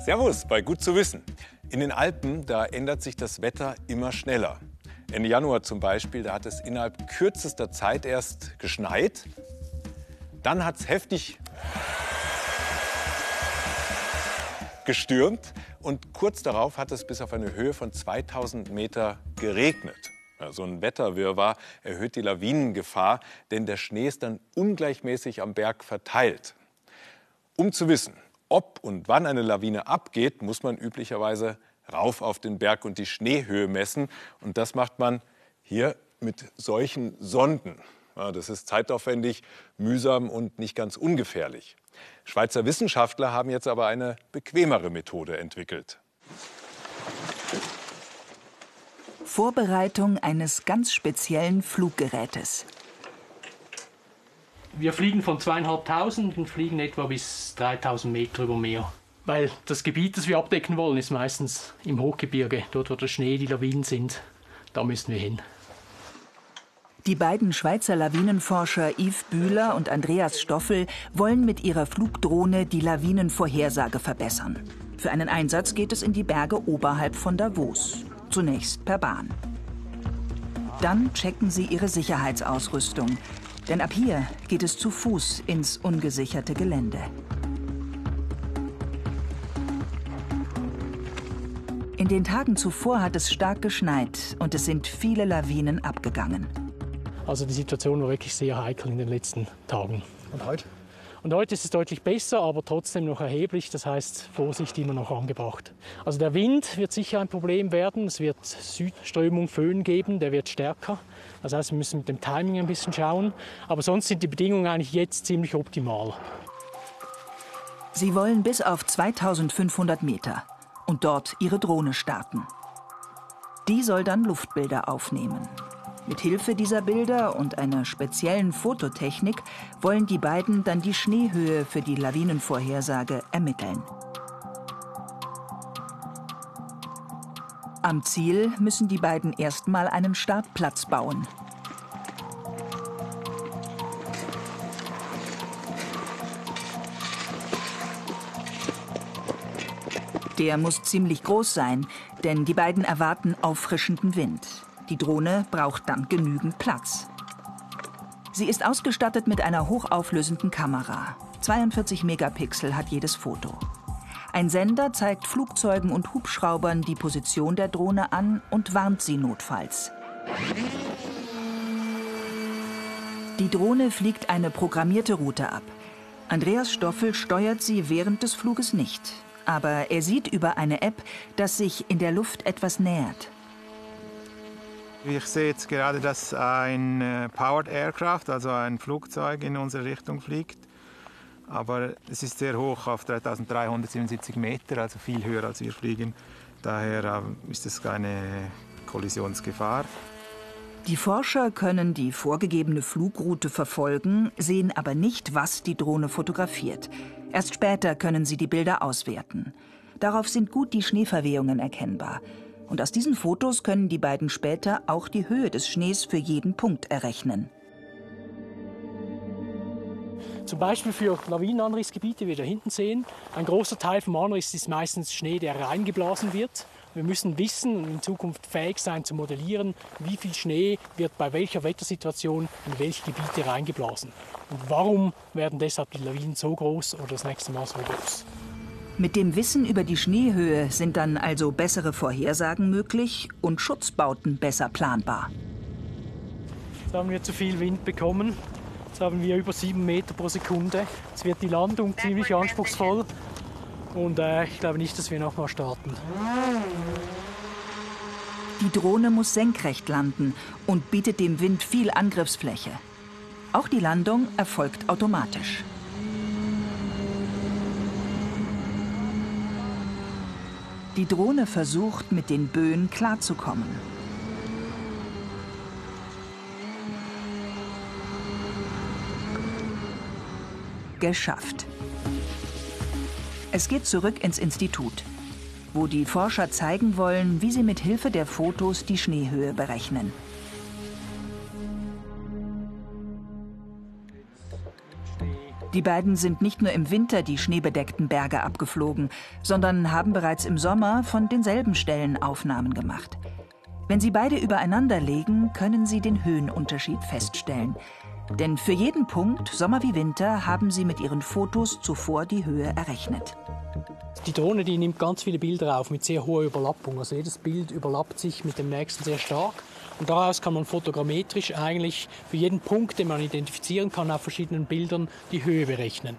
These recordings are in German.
Servus bei Gut zu wissen. In den Alpen, da ändert sich das Wetter immer schneller. Ende Januar zum Beispiel, da hat es innerhalb kürzester Zeit erst geschneit. Dann hat es heftig gestürmt und kurz darauf hat es bis auf eine Höhe von 2000 Meter geregnet. So ein Wetterwirrwarr erhöht die Lawinengefahr, denn der Schnee ist dann ungleichmäßig am Berg verteilt. Um zu wissen, ob und wann eine Lawine abgeht, muss man üblicherweise rauf auf den Berg und die Schneehöhe messen. Und das macht man hier mit solchen Sonden. Ja, das ist zeitaufwendig, mühsam und nicht ganz ungefährlich. Schweizer Wissenschaftler haben jetzt aber eine bequemere Methode entwickelt. Vorbereitung eines ganz speziellen Fluggerätes. Wir fliegen von zweieinhalbtausend und fliegen etwa bis 3000 Meter über Meer. Weil das Gebiet, das wir abdecken wollen, ist meistens im Hochgebirge, dort wo der Schnee, die Lawinen sind. Da müssen wir hin. Die beiden Schweizer Lawinenforscher Yves Bühler und Andreas Stoffel wollen mit ihrer Flugdrohne die Lawinenvorhersage verbessern. Für einen Einsatz geht es in die Berge oberhalb von Davos. Zunächst per Bahn. Dann checken sie ihre Sicherheitsausrüstung. Denn ab hier geht es zu Fuß ins ungesicherte Gelände. In den Tagen zuvor hat es stark geschneit und es sind viele Lawinen abgegangen. Also die Situation war wirklich sehr heikel in den letzten Tagen. Und heute? Und heute ist es deutlich besser, aber trotzdem noch erheblich. Das heißt, Vorsicht immer noch angebracht. Also der Wind wird sicher ein Problem werden. Es wird Südströmung, Föhn geben, der wird stärker. Das heißt, wir müssen mit dem Timing ein bisschen schauen. Aber sonst sind die Bedingungen eigentlich jetzt ziemlich optimal. Sie wollen bis auf 2500 Meter und dort ihre Drohne starten. Die soll dann Luftbilder aufnehmen. Mit Hilfe dieser Bilder und einer speziellen Fototechnik wollen die beiden dann die Schneehöhe für die Lawinenvorhersage ermitteln. Am Ziel müssen die beiden erstmal einen Startplatz bauen. Der muss ziemlich groß sein, denn die beiden erwarten auffrischenden Wind. Die Drohne braucht dann genügend Platz. Sie ist ausgestattet mit einer hochauflösenden Kamera. 42 Megapixel hat jedes Foto. Ein Sender zeigt Flugzeugen und Hubschraubern die Position der Drohne an und warnt sie notfalls. Die Drohne fliegt eine programmierte Route ab. Andreas Stoffel steuert sie während des Fluges nicht. Aber er sieht über eine App, dass sich in der Luft etwas nähert. Ich sehe jetzt gerade, dass ein äh, Powered Aircraft, also ein Flugzeug, in unsere Richtung fliegt. Aber es ist sehr hoch, auf 3377 Meter, also viel höher als wir fliegen. Daher äh, ist es keine Kollisionsgefahr. Die Forscher können die vorgegebene Flugroute verfolgen, sehen aber nicht, was die Drohne fotografiert. Erst später können sie die Bilder auswerten. Darauf sind gut die Schneeverwehungen erkennbar. Und aus diesen Fotos können die beiden später auch die Höhe des Schnees für jeden Punkt errechnen. Zum Beispiel für Lawinenanrissgebiete, wie wir da hinten sehen. Ein großer Teil vom Anriss ist meistens Schnee, der reingeblasen wird. Wir müssen wissen und in Zukunft fähig sein zu modellieren, wie viel Schnee wird bei welcher Wettersituation in welche Gebiete reingeblasen. Und warum werden deshalb die Lawinen so groß oder das nächste Mal so groß. Mit dem Wissen über die Schneehöhe sind dann also bessere Vorhersagen möglich und Schutzbauten besser planbar. Jetzt haben wir zu viel Wind bekommen. Jetzt haben wir über sieben Meter pro Sekunde. Jetzt wird die Landung ziemlich anspruchsvoll. Und äh, ich glaube nicht, dass wir nochmal starten. Die Drohne muss senkrecht landen und bietet dem Wind viel Angriffsfläche. Auch die Landung erfolgt automatisch. Die Drohne versucht, mit den Böen klarzukommen. Geschafft. Es geht zurück ins Institut, wo die Forscher zeigen wollen, wie sie mit Hilfe der Fotos die Schneehöhe berechnen. Die beiden sind nicht nur im Winter die schneebedeckten Berge abgeflogen, sondern haben bereits im Sommer von denselben Stellen Aufnahmen gemacht. Wenn sie beide übereinander legen, können sie den Höhenunterschied feststellen. Denn für jeden Punkt, Sommer wie Winter, haben sie mit ihren Fotos zuvor die Höhe errechnet. Die Drohne die nimmt ganz viele Bilder auf mit sehr hoher Überlappung. Also jedes Bild überlappt sich mit dem nächsten sehr stark. Und daraus kann man fotogrammetrisch eigentlich für jeden Punkt, den man identifizieren kann, auf verschiedenen Bildern die Höhe berechnen.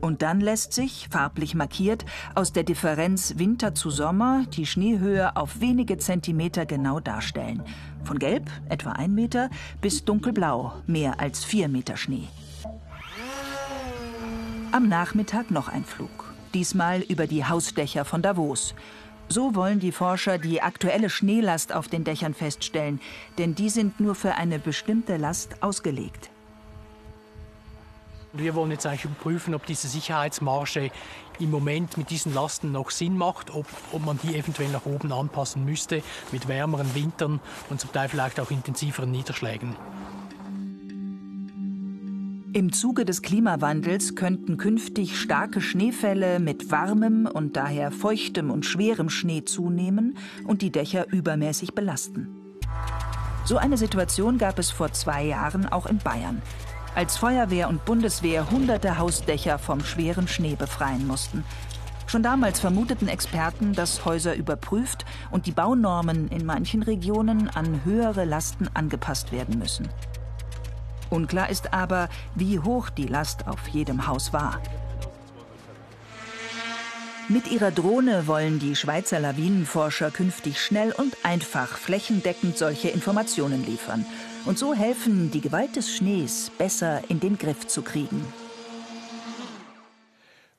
Und dann lässt sich, farblich markiert, aus der Differenz Winter zu Sommer die Schneehöhe auf wenige Zentimeter genau darstellen. Von gelb, etwa ein Meter, bis dunkelblau, mehr als vier Meter Schnee. Am Nachmittag noch ein Flug diesmal über die Hausdächer von Davos. So wollen die Forscher die aktuelle Schneelast auf den Dächern feststellen, denn die sind nur für eine bestimmte Last ausgelegt. Wir wollen jetzt eigentlich überprüfen, ob diese Sicherheitsmarge im Moment mit diesen Lasten noch Sinn macht, ob, ob man die eventuell nach oben anpassen müsste mit wärmeren Wintern und zum Teil vielleicht auch intensiveren Niederschlägen. Im Zuge des Klimawandels könnten künftig starke Schneefälle mit warmem und daher feuchtem und schwerem Schnee zunehmen und die Dächer übermäßig belasten. So eine Situation gab es vor zwei Jahren auch in Bayern, als Feuerwehr und Bundeswehr hunderte Hausdächer vom schweren Schnee befreien mussten. Schon damals vermuteten Experten, dass Häuser überprüft und die Baunormen in manchen Regionen an höhere Lasten angepasst werden müssen. Unklar ist aber, wie hoch die Last auf jedem Haus war. Mit ihrer Drohne wollen die Schweizer Lawinenforscher künftig schnell und einfach flächendeckend solche Informationen liefern und so helfen, die Gewalt des Schnees besser in den Griff zu kriegen.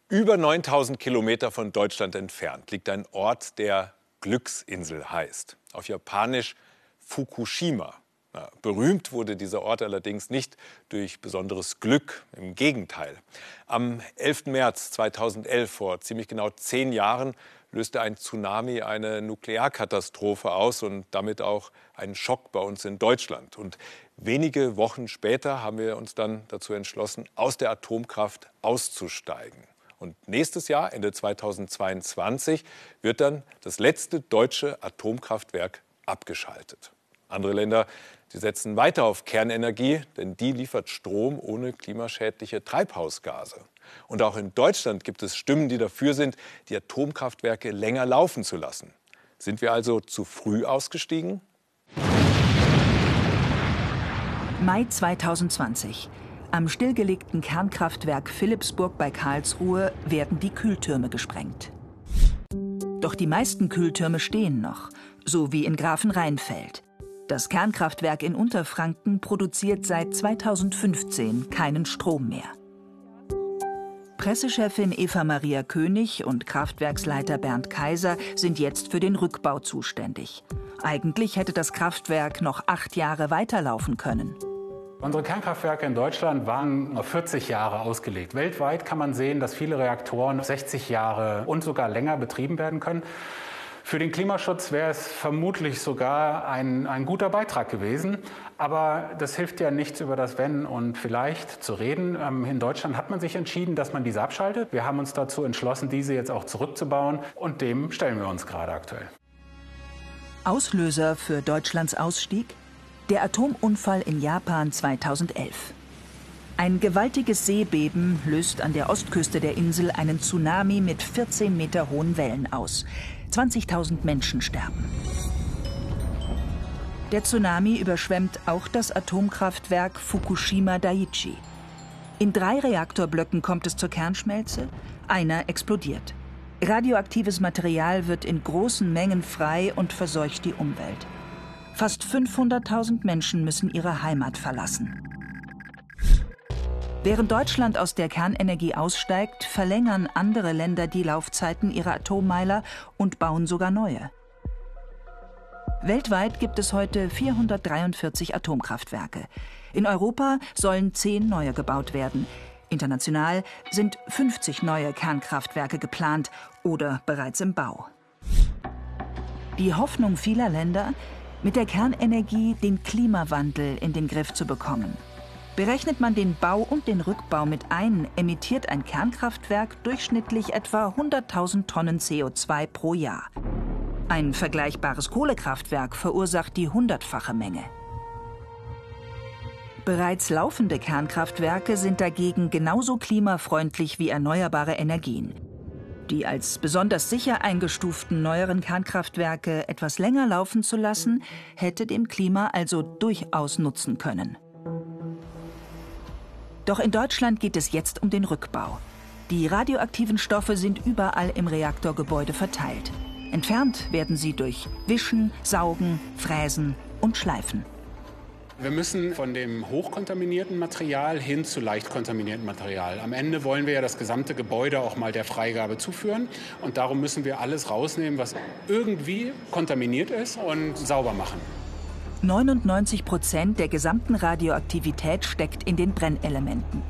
Über 9000 Kilometer von Deutschland entfernt liegt ein Ort, der Glücksinsel heißt. Auf Japanisch Fukushima. Na, berühmt wurde dieser Ort allerdings nicht durch besonderes Glück, im Gegenteil. Am 11. März 2011, vor ziemlich genau zehn Jahren, löste ein Tsunami eine Nuklearkatastrophe aus und damit auch einen Schock bei uns in Deutschland. Und wenige Wochen später haben wir uns dann dazu entschlossen, aus der Atomkraft auszusteigen. Und nächstes Jahr, Ende 2022, wird dann das letzte deutsche Atomkraftwerk abgeschaltet. Andere Länder Sie setzen weiter auf Kernenergie, denn die liefert Strom ohne klimaschädliche Treibhausgase. Und auch in Deutschland gibt es Stimmen, die dafür sind, die Atomkraftwerke länger laufen zu lassen. Sind wir also zu früh ausgestiegen? Mai 2020. Am stillgelegten Kernkraftwerk Philipsburg bei Karlsruhe werden die Kühltürme gesprengt. Doch die meisten Kühltürme stehen noch, so wie in Grafenrheinfeld. Das Kernkraftwerk in Unterfranken produziert seit 2015 keinen Strom mehr. Pressechefin Eva Maria König und Kraftwerksleiter Bernd Kaiser sind jetzt für den Rückbau zuständig. Eigentlich hätte das Kraftwerk noch acht Jahre weiterlaufen können. Unsere Kernkraftwerke in Deutschland waren auf 40 Jahre ausgelegt. Weltweit kann man sehen, dass viele Reaktoren 60 Jahre und sogar länger betrieben werden können. Für den Klimaschutz wäre es vermutlich sogar ein, ein guter Beitrag gewesen. Aber das hilft ja nichts über das Wenn und vielleicht zu reden. Ähm, in Deutschland hat man sich entschieden, dass man diese abschaltet. Wir haben uns dazu entschlossen, diese jetzt auch zurückzubauen. Und dem stellen wir uns gerade aktuell. Auslöser für Deutschlands Ausstieg? Der Atomunfall in Japan 2011. Ein gewaltiges Seebeben löst an der Ostküste der Insel einen Tsunami mit 14 Meter hohen Wellen aus. 20.000 Menschen sterben. Der Tsunami überschwemmt auch das Atomkraftwerk Fukushima Daiichi. In drei Reaktorblöcken kommt es zur Kernschmelze, einer explodiert. Radioaktives Material wird in großen Mengen frei und verseucht die Umwelt. Fast 500.000 Menschen müssen ihre Heimat verlassen. Während Deutschland aus der Kernenergie aussteigt, verlängern andere Länder die Laufzeiten ihrer Atommeiler und bauen sogar neue. Weltweit gibt es heute 443 Atomkraftwerke. In Europa sollen zehn neue gebaut werden. International sind 50 neue Kernkraftwerke geplant oder bereits im Bau. Die Hoffnung vieler Länder, mit der Kernenergie den Klimawandel in den Griff zu bekommen. Berechnet man den Bau und den Rückbau mit ein, emittiert ein Kernkraftwerk durchschnittlich etwa 100.000 Tonnen CO2 pro Jahr. Ein vergleichbares Kohlekraftwerk verursacht die hundertfache Menge. Bereits laufende Kernkraftwerke sind dagegen genauso klimafreundlich wie erneuerbare Energien. Die als besonders sicher eingestuften neueren Kernkraftwerke etwas länger laufen zu lassen, hätte dem Klima also durchaus nutzen können. Doch in Deutschland geht es jetzt um den Rückbau. Die radioaktiven Stoffe sind überall im Reaktorgebäude verteilt. Entfernt werden sie durch Wischen, Saugen, Fräsen und Schleifen. Wir müssen von dem hochkontaminierten Material hin zu leicht kontaminierten Material. Am Ende wollen wir ja das gesamte Gebäude auch mal der Freigabe zuführen. Und darum müssen wir alles rausnehmen, was irgendwie kontaminiert ist und sauber machen. 99 Prozent der gesamten Radioaktivität steckt in den Brennelementen.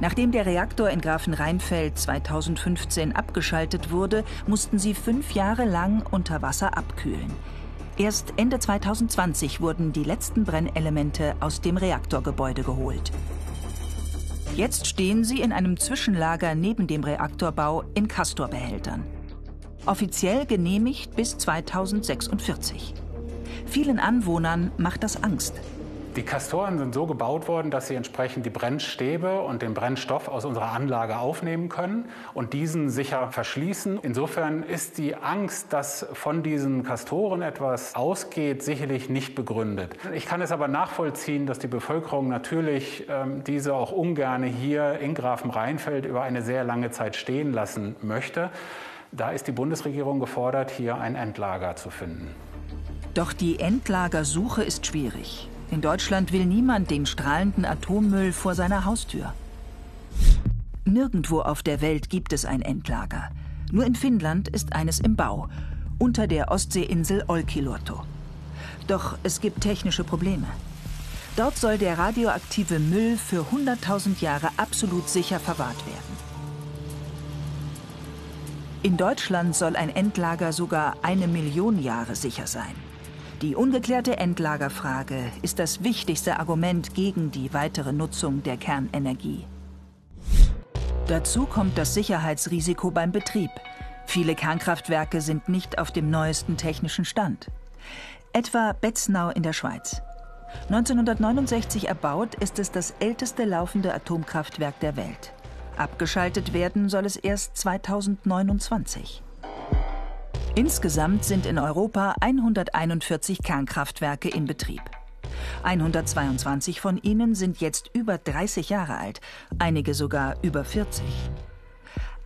Nachdem der Reaktor in Grafenrheinfeld 2015 abgeschaltet wurde, mussten sie fünf Jahre lang unter Wasser abkühlen. Erst Ende 2020 wurden die letzten Brennelemente aus dem Reaktorgebäude geholt. Jetzt stehen sie in einem Zwischenlager neben dem Reaktorbau in Castorbehältern. Offiziell genehmigt bis 2046. Vielen Anwohnern macht das Angst. Die Kastoren sind so gebaut worden, dass sie entsprechend die Brennstäbe und den Brennstoff aus unserer Anlage aufnehmen können und diesen sicher verschließen. Insofern ist die Angst, dass von diesen Kastoren etwas ausgeht, sicherlich nicht begründet. Ich kann es aber nachvollziehen, dass die Bevölkerung natürlich ähm, diese auch ungern hier in Grafenrheinfeld über eine sehr lange Zeit stehen lassen möchte. Da ist die Bundesregierung gefordert, hier ein Endlager zu finden. Doch die Endlagersuche ist schwierig. In Deutschland will niemand den strahlenden Atommüll vor seiner Haustür. Nirgendwo auf der Welt gibt es ein Endlager. Nur in Finnland ist eines im Bau, unter der Ostseeinsel Olkiluoto. Doch es gibt technische Probleme. Dort soll der radioaktive Müll für 100.000 Jahre absolut sicher verwahrt werden. In Deutschland soll ein Endlager sogar eine Million Jahre sicher sein. Die ungeklärte Endlagerfrage ist das wichtigste Argument gegen die weitere Nutzung der Kernenergie. Dazu kommt das Sicherheitsrisiko beim Betrieb. Viele Kernkraftwerke sind nicht auf dem neuesten technischen Stand. Etwa Betznau in der Schweiz. 1969 erbaut, ist es das älteste laufende Atomkraftwerk der Welt. Abgeschaltet werden soll es erst 2029. Insgesamt sind in Europa 141 Kernkraftwerke in Betrieb. 122 von ihnen sind jetzt über 30 Jahre alt, einige sogar über 40.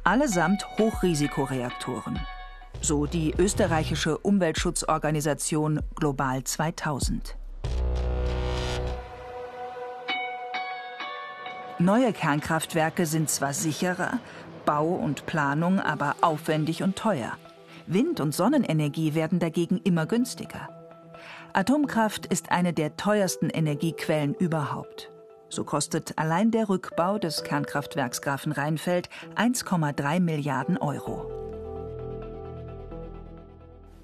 Allesamt Hochrisikoreaktoren. So die österreichische Umweltschutzorganisation Global 2000. Neue Kernkraftwerke sind zwar sicherer, Bau und Planung aber aufwendig und teuer. Wind- und Sonnenenergie werden dagegen immer günstiger. Atomkraft ist eine der teuersten Energiequellen überhaupt. So kostet allein der Rückbau des Kernkraftwerks Grafenrheinfeld 1,3 Milliarden Euro.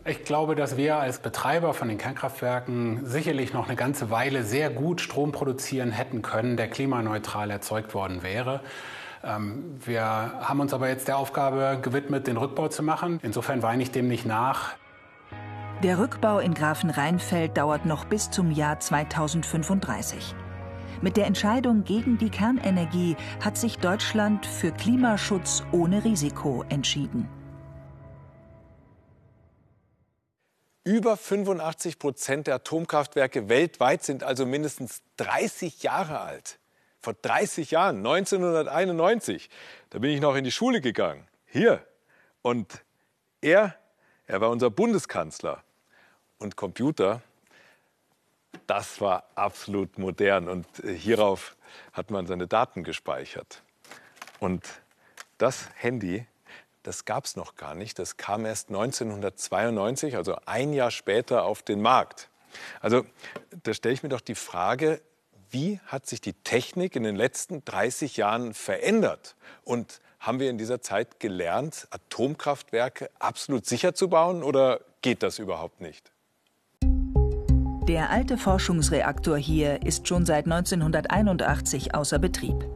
Ich glaube, dass wir als Betreiber von den Kernkraftwerken sicherlich noch eine ganze Weile sehr gut Strom produzieren hätten können, der klimaneutral erzeugt worden wäre. Ähm, wir haben uns aber jetzt der Aufgabe gewidmet, den Rückbau zu machen. Insofern weine ich dem nicht nach. Der Rückbau in Grafenrheinfeld dauert noch bis zum Jahr 2035. Mit der Entscheidung gegen die Kernenergie hat sich Deutschland für Klimaschutz ohne Risiko entschieden. Über 85 Prozent der Atomkraftwerke weltweit sind also mindestens 30 Jahre alt vor 30 Jahren, 1991, da bin ich noch in die Schule gegangen, hier. Und er, er war unser Bundeskanzler. Und Computer, das war absolut modern. Und äh, hierauf hat man seine Daten gespeichert. Und das Handy, das gab es noch gar nicht. Das kam erst 1992, also ein Jahr später, auf den Markt. Also da stelle ich mir doch die Frage, wie hat sich die Technik in den letzten 30 Jahren verändert? Und haben wir in dieser Zeit gelernt, Atomkraftwerke absolut sicher zu bauen oder geht das überhaupt nicht? Der alte Forschungsreaktor hier ist schon seit 1981 außer Betrieb.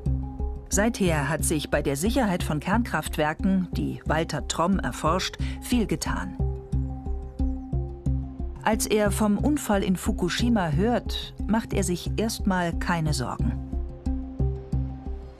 Seither hat sich bei der Sicherheit von Kernkraftwerken, die Walter Tromm erforscht, viel getan. Als er vom Unfall in Fukushima hört, macht er sich erstmal keine Sorgen.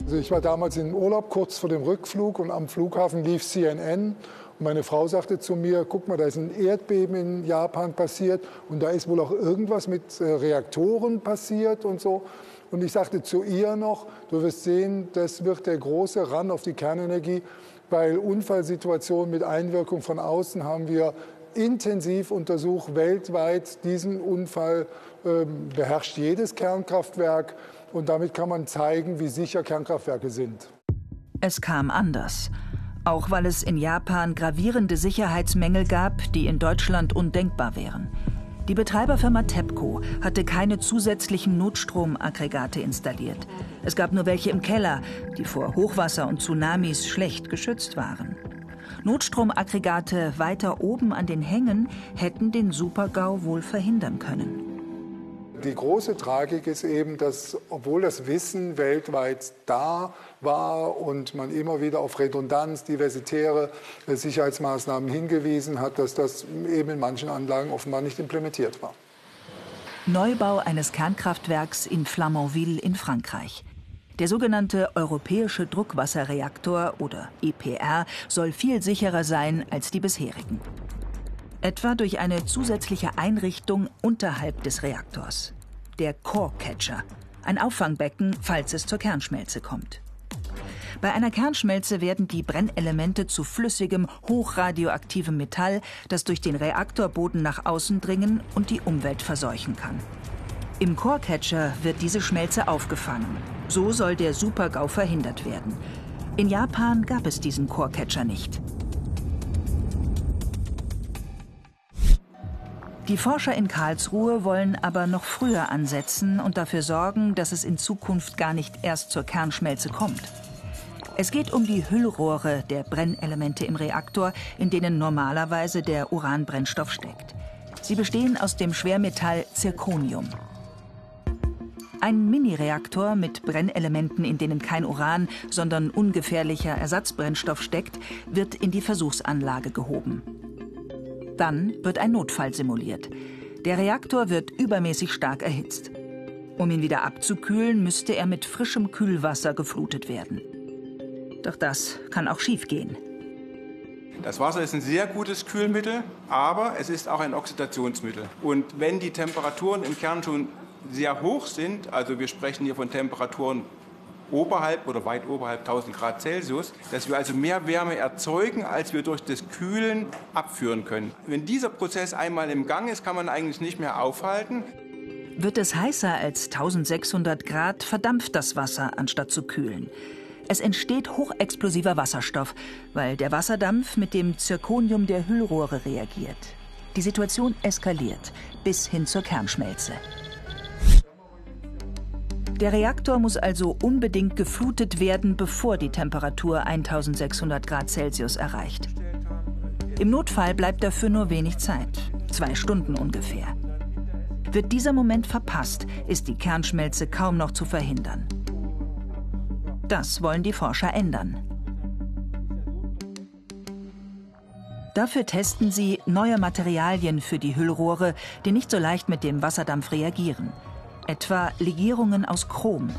Also ich war damals im Urlaub kurz vor dem Rückflug und am Flughafen lief CNN meine Frau sagte zu mir, guck mal, da ist ein Erdbeben in Japan passiert und da ist wohl auch irgendwas mit äh, Reaktoren passiert und so. Und ich sagte zu ihr noch, du wirst sehen, das wird der große Ran auf die Kernenergie, weil Unfallsituationen mit Einwirkung von außen haben wir intensiv untersucht, weltweit. Diesen Unfall äh, beherrscht jedes Kernkraftwerk und damit kann man zeigen, wie sicher Kernkraftwerke sind. Es kam anders. Auch weil es in Japan gravierende Sicherheitsmängel gab, die in Deutschland undenkbar wären. Die Betreiberfirma TEPCO hatte keine zusätzlichen Notstromaggregate installiert. Es gab nur welche im Keller, die vor Hochwasser und Tsunamis schlecht geschützt waren. Notstromaggregate weiter oben an den Hängen hätten den Supergau wohl verhindern können. Die große Tragik ist eben, dass obwohl das Wissen weltweit da war und man immer wieder auf Redundanz, diversitäre äh, Sicherheitsmaßnahmen hingewiesen hat, dass das eben in manchen Anlagen offenbar nicht implementiert war. Neubau eines Kernkraftwerks in Flamanville in Frankreich. Der sogenannte Europäische Druckwasserreaktor oder EPR soll viel sicherer sein als die bisherigen. Etwa durch eine zusätzliche Einrichtung unterhalb des Reaktors. Der Core Catcher, ein Auffangbecken, falls es zur Kernschmelze kommt. Bei einer Kernschmelze werden die Brennelemente zu flüssigem, hochradioaktivem Metall, das durch den Reaktorboden nach außen dringen und die Umwelt verseuchen kann. Im Core-Catcher wird diese Schmelze aufgefangen. So soll der Supergau verhindert werden. In Japan gab es diesen Core-Catcher nicht. Die Forscher in Karlsruhe wollen aber noch früher ansetzen und dafür sorgen, dass es in Zukunft gar nicht erst zur Kernschmelze kommt. Es geht um die Hüllrohre der Brennelemente im Reaktor, in denen normalerweise der Uranbrennstoff steckt. Sie bestehen aus dem Schwermetall Zirconium. Ein Mini-Reaktor mit Brennelementen, in denen kein Uran, sondern ungefährlicher Ersatzbrennstoff steckt, wird in die Versuchsanlage gehoben. Dann wird ein Notfall simuliert. Der Reaktor wird übermäßig stark erhitzt. Um ihn wieder abzukühlen, müsste er mit frischem Kühlwasser geflutet werden. Doch das kann auch schiefgehen. Das Wasser ist ein sehr gutes Kühlmittel, aber es ist auch ein Oxidationsmittel. Und wenn die Temperaturen im Kern schon sehr hoch sind, also wir sprechen hier von Temperaturen oberhalb oder weit oberhalb 1000 Grad Celsius, dass wir also mehr Wärme erzeugen, als wir durch das Kühlen abführen können. Wenn dieser Prozess einmal im Gang ist, kann man eigentlich nicht mehr aufhalten. Wird es heißer als 1600 Grad, verdampft das Wasser, anstatt zu kühlen. Es entsteht hochexplosiver Wasserstoff, weil der Wasserdampf mit dem Zirconium der Hüllrohre reagiert. Die Situation eskaliert bis hin zur Kernschmelze. Der Reaktor muss also unbedingt geflutet werden, bevor die Temperatur 1600 Grad Celsius erreicht. Im Notfall bleibt dafür nur wenig Zeit, zwei Stunden ungefähr. Wird dieser Moment verpasst, ist die Kernschmelze kaum noch zu verhindern. Das wollen die Forscher ändern. Dafür testen sie neue Materialien für die Hüllrohre, die nicht so leicht mit dem Wasserdampf reagieren. Etwa Legierungen aus Chrom.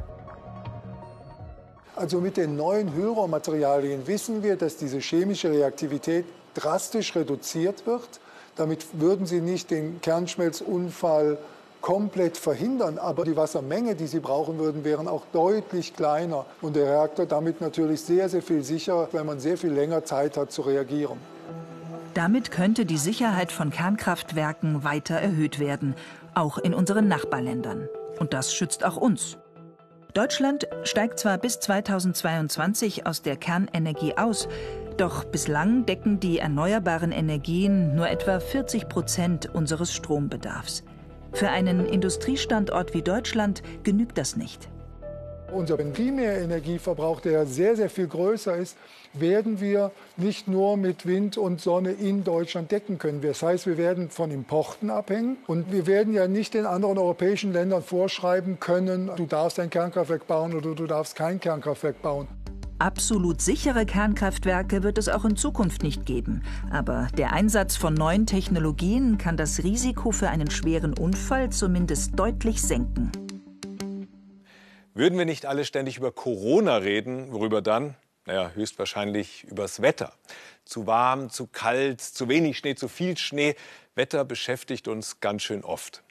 Also mit den neuen Hüllrohrmaterialien wissen wir, dass diese chemische Reaktivität drastisch reduziert wird. Damit würden Sie nicht den Kernschmelzunfall komplett verhindern, aber die Wassermenge, die sie brauchen würden, wären auch deutlich kleiner und der Reaktor damit natürlich sehr, sehr viel sicherer, weil man sehr viel länger Zeit hat zu reagieren. Damit könnte die Sicherheit von Kernkraftwerken weiter erhöht werden, auch in unseren Nachbarländern. Und das schützt auch uns. Deutschland steigt zwar bis 2022 aus der Kernenergie aus, doch bislang decken die erneuerbaren Energien nur etwa 40 Prozent unseres Strombedarfs. Für einen Industriestandort wie Deutschland genügt das nicht. Unser Primärenergieverbrauch, der sehr, sehr viel größer ist, werden wir nicht nur mit Wind und Sonne in Deutschland decken können. Das heißt, wir werden von Importen abhängen und wir werden ja nicht den anderen europäischen Ländern vorschreiben können, du darfst ein Kernkraftwerk bauen oder du darfst kein Kernkraftwerk bauen. Absolut sichere Kernkraftwerke wird es auch in Zukunft nicht geben. Aber der Einsatz von neuen Technologien kann das Risiko für einen schweren Unfall zumindest deutlich senken. Würden wir nicht alle ständig über Corona reden, worüber dann? Naja, höchstwahrscheinlich übers Wetter. Zu warm, zu kalt, zu wenig Schnee, zu viel Schnee. Wetter beschäftigt uns ganz schön oft.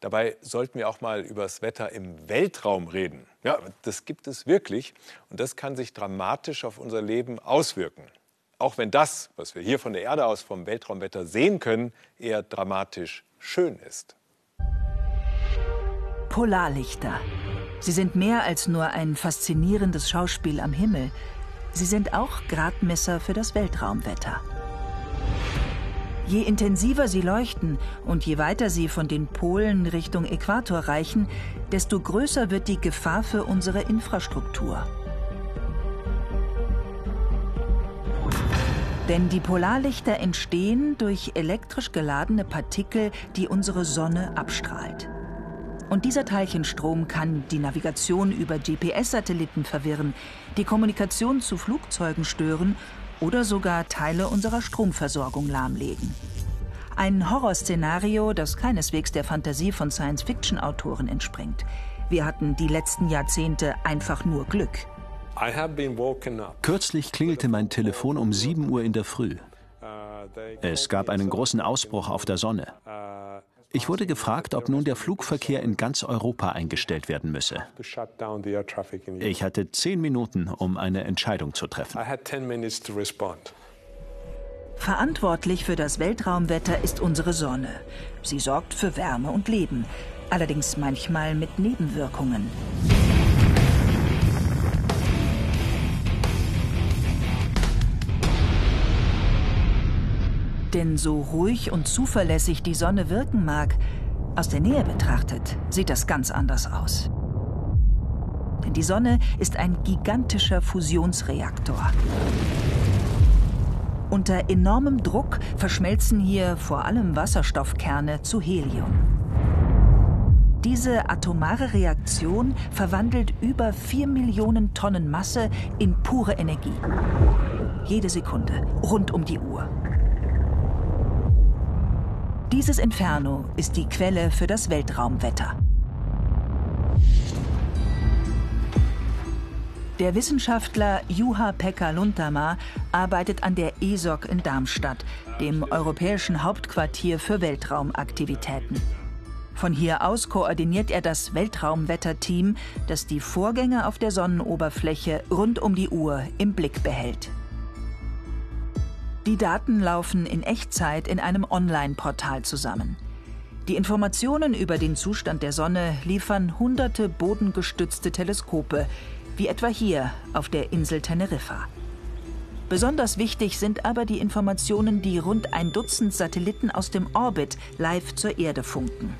Dabei sollten wir auch mal über das Wetter im Weltraum reden. Ja, das gibt es wirklich und das kann sich dramatisch auf unser Leben auswirken. Auch wenn das, was wir hier von der Erde aus vom Weltraumwetter sehen können, eher dramatisch schön ist. Polarlichter. Sie sind mehr als nur ein faszinierendes Schauspiel am Himmel. Sie sind auch Gradmesser für das Weltraumwetter. Je intensiver sie leuchten und je weiter sie von den Polen Richtung Äquator reichen, desto größer wird die Gefahr für unsere Infrastruktur. Denn die Polarlichter entstehen durch elektrisch geladene Partikel, die unsere Sonne abstrahlt. Und dieser Teilchenstrom kann die Navigation über GPS-Satelliten verwirren, die Kommunikation zu Flugzeugen stören oder sogar Teile unserer Stromversorgung lahmlegen. Ein Horrorszenario, das keineswegs der Fantasie von Science-Fiction-Autoren entspringt. Wir hatten die letzten Jahrzehnte einfach nur Glück. Kürzlich klingelte mein Telefon um 7 Uhr in der Früh. Es gab einen großen Ausbruch auf der Sonne. Ich wurde gefragt, ob nun der Flugverkehr in ganz Europa eingestellt werden müsse. Ich hatte zehn Minuten, um eine Entscheidung zu treffen. Verantwortlich für das Weltraumwetter ist unsere Sonne. Sie sorgt für Wärme und Leben, allerdings manchmal mit Nebenwirkungen. Denn so ruhig und zuverlässig die Sonne wirken mag, aus der Nähe betrachtet sieht das ganz anders aus. Denn die Sonne ist ein gigantischer Fusionsreaktor. Unter enormem Druck verschmelzen hier vor allem Wasserstoffkerne zu Helium. Diese atomare Reaktion verwandelt über 4 Millionen Tonnen Masse in pure Energie. Jede Sekunde, rund um die Uhr. Dieses Inferno ist die Quelle für das Weltraumwetter. Der Wissenschaftler Juha-Pekka Luntama arbeitet an der ESOC in Darmstadt, dem europäischen Hauptquartier für Weltraumaktivitäten. Von hier aus koordiniert er das Weltraumwetterteam, das die Vorgänge auf der Sonnenoberfläche rund um die Uhr im Blick behält. Die Daten laufen in Echtzeit in einem Online-Portal zusammen. Die Informationen über den Zustand der Sonne liefern hunderte bodengestützte Teleskope, wie etwa hier auf der Insel Teneriffa. Besonders wichtig sind aber die Informationen, die rund ein Dutzend Satelliten aus dem Orbit live zur Erde funken.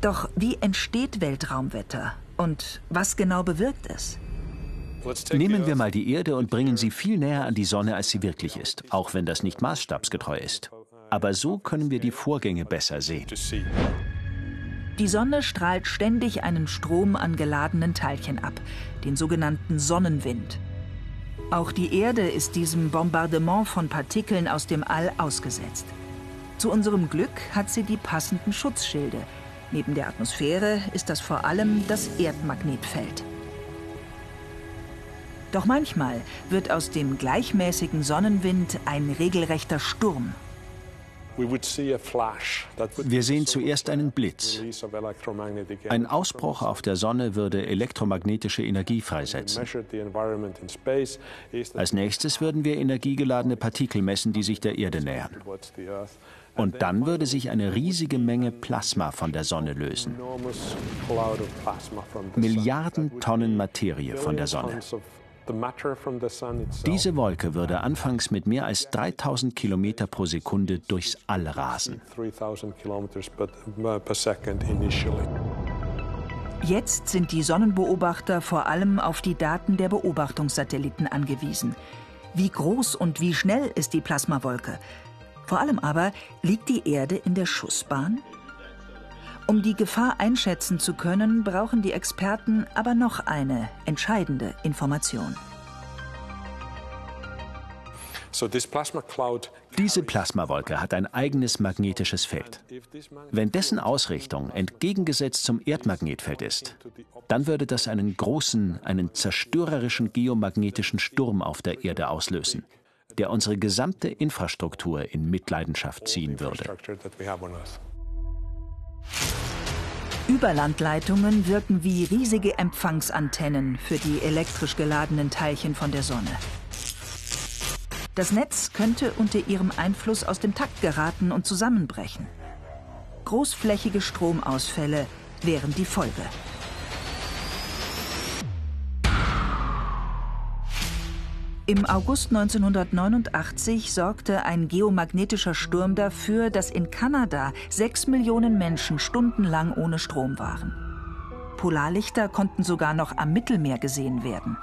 Doch wie entsteht Weltraumwetter und was genau bewirkt es? Nehmen wir mal die Erde und bringen sie viel näher an die Sonne, als sie wirklich ist, auch wenn das nicht maßstabsgetreu ist. Aber so können wir die Vorgänge besser sehen. Die Sonne strahlt ständig einen Strom an geladenen Teilchen ab, den sogenannten Sonnenwind. Auch die Erde ist diesem Bombardement von Partikeln aus dem All ausgesetzt. Zu unserem Glück hat sie die passenden Schutzschilde. Neben der Atmosphäre ist das vor allem das Erdmagnetfeld. Doch manchmal wird aus dem gleichmäßigen Sonnenwind ein regelrechter Sturm. Wir sehen zuerst einen Blitz. Ein Ausbruch auf der Sonne würde elektromagnetische Energie freisetzen. Als nächstes würden wir energiegeladene Partikel messen, die sich der Erde nähern. Und dann würde sich eine riesige Menge Plasma von der Sonne lösen. Milliarden Tonnen Materie von der Sonne. Diese Wolke würde anfangs mit mehr als 3000 Kilometer pro Sekunde durchs All rasen. Jetzt sind die Sonnenbeobachter vor allem auf die Daten der Beobachtungssatelliten angewiesen. Wie groß und wie schnell ist die Plasmawolke? Vor allem aber, liegt die Erde in der Schussbahn? Um die Gefahr einschätzen zu können, brauchen die Experten aber noch eine entscheidende Information. Diese Plasmawolke hat ein eigenes magnetisches Feld. Wenn dessen Ausrichtung entgegengesetzt zum Erdmagnetfeld ist, dann würde das einen großen, einen zerstörerischen geomagnetischen Sturm auf der Erde auslösen, der unsere gesamte Infrastruktur in Mitleidenschaft ziehen würde. Überlandleitungen wirken wie riesige Empfangsantennen für die elektrisch geladenen Teilchen von der Sonne. Das Netz könnte unter ihrem Einfluss aus dem Takt geraten und zusammenbrechen. Großflächige Stromausfälle wären die Folge. Im August 1989 sorgte ein geomagnetischer Sturm dafür, dass in Kanada sechs Millionen Menschen stundenlang ohne Strom waren. Polarlichter konnten sogar noch am Mittelmeer gesehen werden.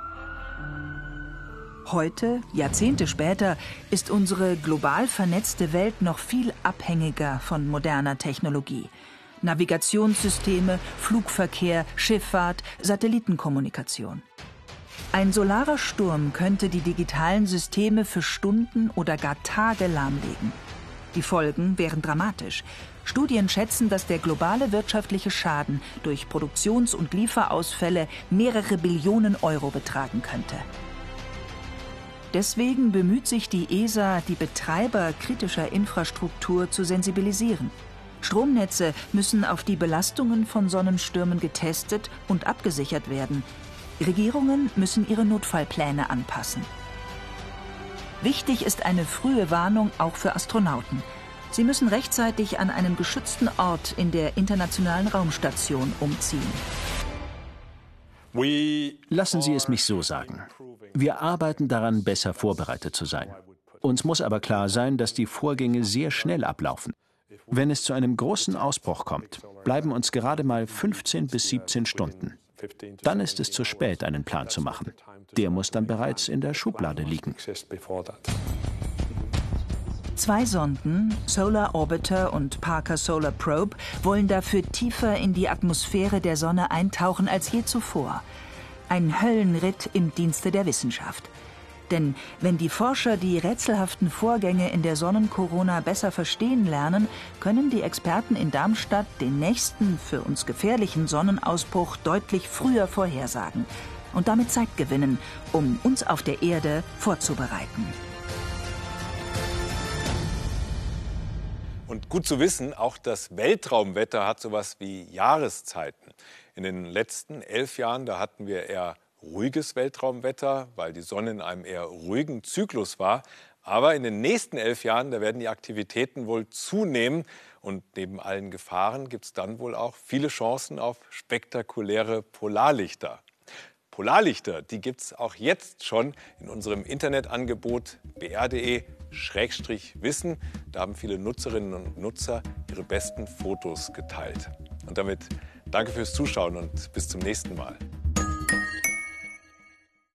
Heute, Jahrzehnte später, ist unsere global vernetzte Welt noch viel abhängiger von moderner Technologie. Navigationssysteme, Flugverkehr, Schifffahrt, Satellitenkommunikation. Ein solarer Sturm könnte die digitalen Systeme für Stunden oder gar Tage lahmlegen. Die Folgen wären dramatisch. Studien schätzen, dass der globale wirtschaftliche Schaden durch Produktions- und Lieferausfälle mehrere Billionen Euro betragen könnte. Deswegen bemüht sich die ESA, die Betreiber kritischer Infrastruktur zu sensibilisieren. Stromnetze müssen auf die Belastungen von Sonnenstürmen getestet und abgesichert werden. Regierungen müssen ihre Notfallpläne anpassen. Wichtig ist eine frühe Warnung auch für Astronauten. Sie müssen rechtzeitig an einem geschützten Ort in der internationalen Raumstation umziehen. Lassen Sie es mich so sagen. Wir arbeiten daran, besser vorbereitet zu sein. Uns muss aber klar sein, dass die Vorgänge sehr schnell ablaufen. Wenn es zu einem großen Ausbruch kommt, bleiben uns gerade mal 15 bis 17 Stunden. Dann ist es zu spät, einen Plan zu machen. Der muss dann bereits in der Schublade liegen. Zwei Sonden, Solar Orbiter und Parker Solar Probe, wollen dafür tiefer in die Atmosphäre der Sonne eintauchen als je zuvor. Ein Höllenritt im Dienste der Wissenschaft. Denn wenn die Forscher die rätselhaften Vorgänge in der Sonnenkorona besser verstehen lernen, können die Experten in Darmstadt den nächsten für uns gefährlichen Sonnenausbruch deutlich früher vorhersagen und damit Zeit gewinnen, um uns auf der Erde vorzubereiten. Und gut zu wissen, auch das Weltraumwetter hat sowas wie Jahreszeiten. In den letzten elf Jahren, da hatten wir eher ruhiges Weltraumwetter, weil die Sonne in einem eher ruhigen Zyklus war. Aber in den nächsten elf Jahren, da werden die Aktivitäten wohl zunehmen. Und neben allen Gefahren gibt es dann wohl auch viele Chancen auf spektakuläre Polarlichter. Polarlichter, die gibt es auch jetzt schon in unserem Internetangebot br.de-wissen. Da haben viele Nutzerinnen und Nutzer ihre besten Fotos geteilt. Und damit danke fürs Zuschauen und bis zum nächsten Mal.